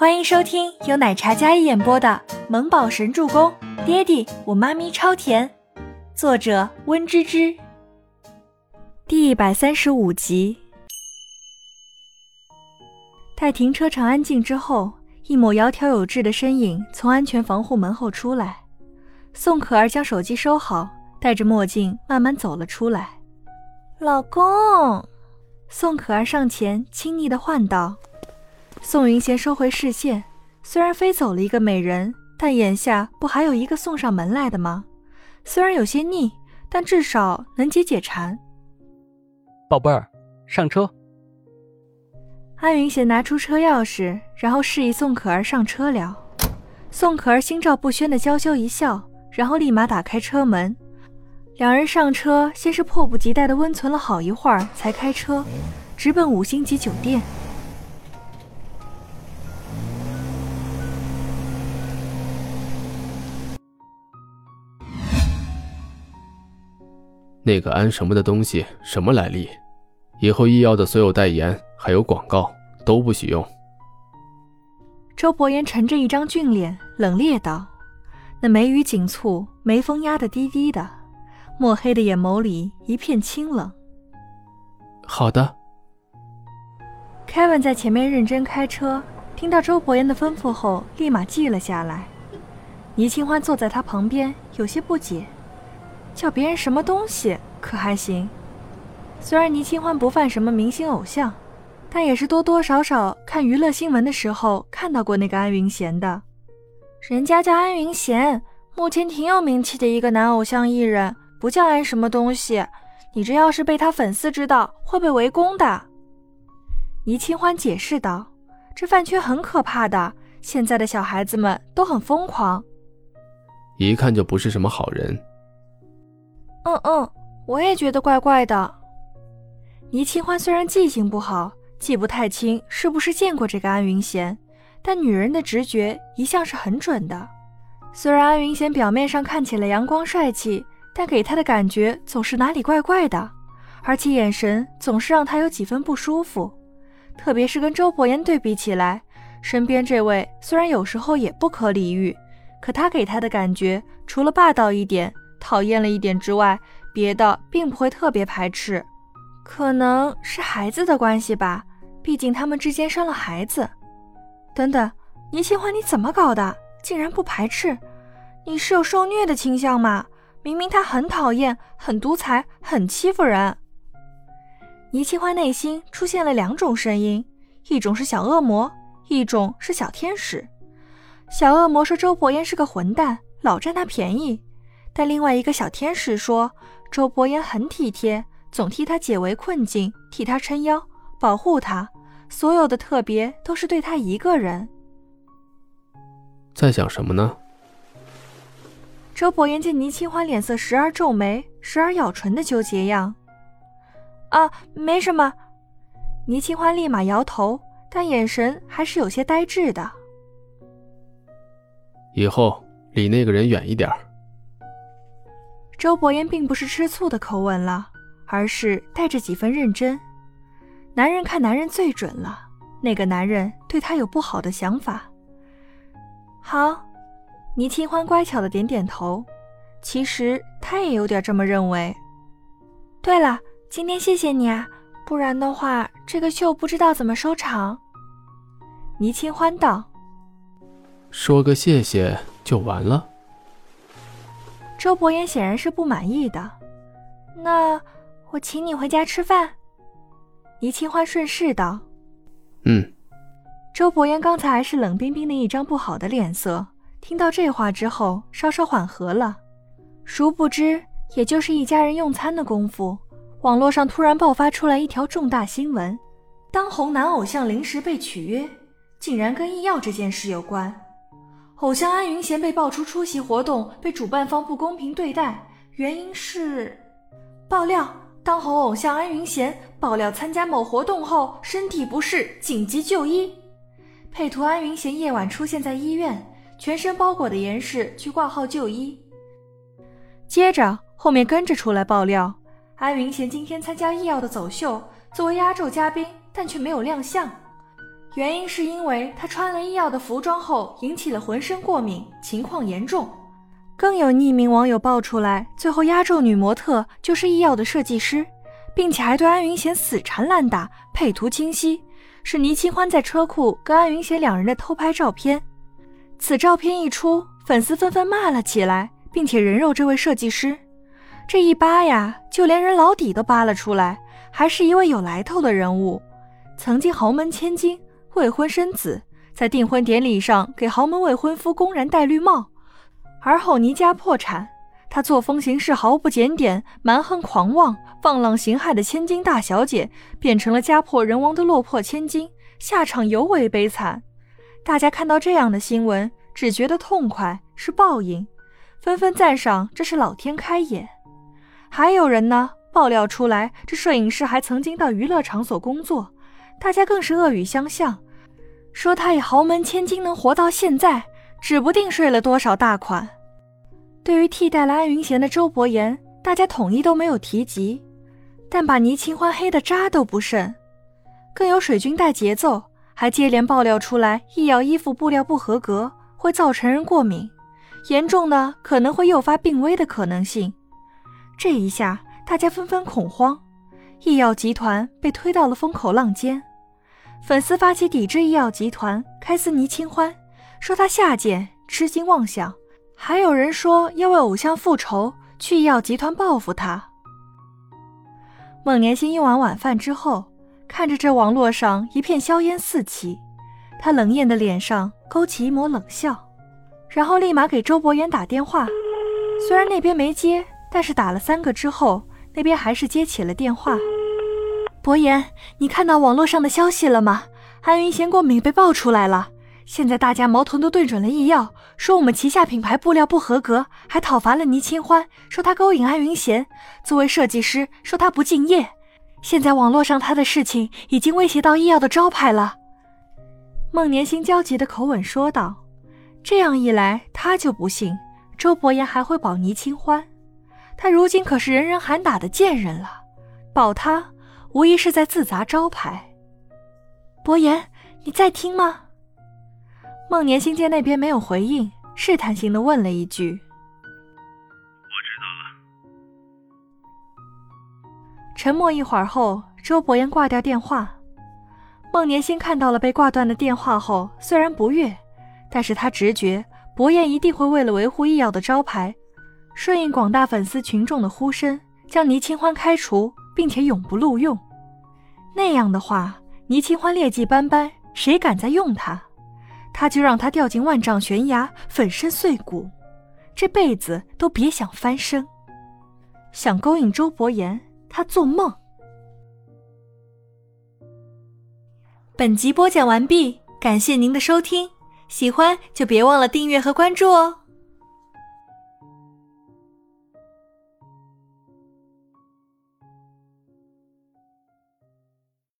欢迎收听由奶茶嘉一演播的《萌宝神助攻》，爹地我妈咪超甜，作者温芝芝。第一百三十五集。待停车场安静之后，一抹窈窕有致的身影从安全防护门后出来。宋可儿将手机收好，戴着墨镜慢慢走了出来。老公，宋可儿上前亲昵的唤道。宋云贤收回视线，虽然飞走了一个美人，但眼下不还有一个送上门来的吗？虽然有些腻，但至少能解解馋。宝贝儿，上车。安云贤拿出车钥匙，然后示意宋可儿上车了。宋可儿心照不宣的娇羞一笑，然后立马打开车门。两人上车，先是迫不及待的温存了好一会儿，才开车直奔五星级酒店。那个安什么的东西什么来历？以后医药的所有代言还有广告都不许用。周伯言沉着一张俊脸，冷冽道：“那眉宇紧蹙，眉峰压得低低的，墨黑的眼眸里一片清冷。”好的。Kevin 在前面认真开车，听到周伯言的吩咐后，立马记了下来。倪清欢坐在他旁边，有些不解。叫别人什么东西可还行？虽然倪清欢不犯什么明星偶像，但也是多多少少看娱乐新闻的时候看到过那个安云贤的。人家叫安云贤，目前挺有名气的一个男偶像艺人，不叫安什么东西。你这要是被他粉丝知道，会被围攻的。倪清欢解释道：“这饭圈很可怕的，现在的小孩子们都很疯狂，一看就不是什么好人。”嗯嗯，我也觉得怪怪的。倪清欢虽然记性不好，记不太清是不是见过这个安云贤，但女人的直觉一向是很准的。虽然安云贤表面上看起来阳光帅气，但给她的感觉总是哪里怪怪的，而且眼神总是让她有几分不舒服。特别是跟周伯言对比起来，身边这位虽然有时候也不可理喻，可他给她的感觉除了霸道一点。讨厌了一点之外，别的并不会特别排斥，可能是孩子的关系吧，毕竟他们之间生了孩子。等等，倪清欢，你怎么搞的？竟然不排斥？你是有受虐的倾向吗？明明他很讨厌、很独裁、很欺负人。倪清欢内心出现了两种声音，一种是小恶魔，一种是小天使。小恶魔说周伯言是个混蛋，老占他便宜。但另外一个小天使说，周伯言很体贴，总替他解围困境，替他撑腰，保护他，所有的特别都是对他一个人。在想什么呢？周伯言见倪清欢脸色时而皱眉，时而咬唇的纠结样，啊，没什么。倪清欢立马摇头，但眼神还是有些呆滞的。以后离那个人远一点儿。周伯言并不是吃醋的口吻了，而是带着几分认真。男人看男人最准了，那个男人对他有不好的想法。好，倪清欢乖巧的点点头。其实他也有点这么认为。对了，今天谢谢你啊，不然的话，这个秀不知道怎么收场。倪清欢道：“说个谢谢就完了。”周伯言显然是不满意的，那我请你回家吃饭。倪清欢顺势道：“嗯。”周伯言刚才还是冷冰冰的一张不好的脸色，听到这话之后稍稍缓和了。殊不知，也就是一家人用餐的功夫，网络上突然爆发出来一条重大新闻：当红男偶像临时被取约，竟然跟医药这件事有关。偶像安云贤被爆出出席活动被主办方不公平对待，原因是爆料当红偶像安云贤爆料参加某活动后身体不适紧急就医，配图安云贤夜晚出现在医院，全身包裹的严实去挂号就医。接着后面跟着出来爆料，安云贤今天参加医药的走秀，作为压轴嘉宾，但却没有亮相。原因是因为他穿了医药的服装后引起了浑身过敏，情况严重。更有匿名网友爆出来，最后压轴女模特就是医药的设计师，并且还对安云贤死缠烂打，配图清晰，是倪清欢在车库跟安云贤两人的偷拍照片。此照片一出，粉丝纷纷骂了起来，并且人肉这位设计师。这一扒呀，就连人老底都扒了出来，还是一位有来头的人物，曾经豪门千金。未婚生子，在订婚典礼上给豪门未婚夫公然戴绿帽，而后倪家破产。她作风行事毫不检点，蛮横狂妄，放浪形骸的千金大小姐，变成了家破人亡的落魄千金，下场尤为悲惨。大家看到这样的新闻，只觉得痛快，是报应，纷纷赞赏这是老天开眼。还有人呢，爆料出来，这摄影师还曾经到娱乐场所工作。大家更是恶语相向，说他以豪门千金能活到现在，指不定睡了多少大款。对于替代了安云贤的周伯言，大家统一都没有提及，但把倪清欢黑的渣都不剩。更有水军带节奏，还接连爆料出来易药衣服布料不合格，会造成人过敏，严重的可能会诱发病危的可能性。这一下，大家纷纷恐慌，易药集团被推到了风口浪尖。粉丝发起抵制医药集团，开撕尼清欢，说他下贱、痴心妄想；还有人说要为偶像复仇，去医药集团报复他。孟年星用完晚饭之后，看着这网络上一片硝烟四起，他冷艳的脸上勾起一抹冷笑，然后立马给周伯言打电话。虽然那边没接，但是打了三个之后，那边还是接起了电话。伯言，你看到网络上的消息了吗？安云贤过敏被爆出来了，现在大家矛头都对准了医药，说我们旗下品牌布料不合格，还讨伐了倪清欢，说他勾引安云贤。作为设计师，说他不敬业。现在网络上他的事情已经威胁到医药的招牌了。孟年星焦急的口吻说道：“这样一来，他就不信周伯言还会保倪清欢。他如今可是人人喊打的贱人了，保他。”无疑是在自砸招牌。伯言，你在听吗？孟年星见那边没有回应，试探性的问了一句：“我知道了。”沉默一会儿后，周伯言挂掉电话。孟年星看到了被挂断的电话后，虽然不悦，但是他直觉伯言一定会为了维护易药的招牌，顺应广大粉丝群众的呼声，将倪清欢开除。并且永不录用，那样的话，倪清欢劣迹斑斑，谁敢再用他？他就让他掉进万丈悬崖，粉身碎骨，这辈子都别想翻身。想勾引周伯言，他做梦。本集播讲完毕，感谢您的收听，喜欢就别忘了订阅和关注哦。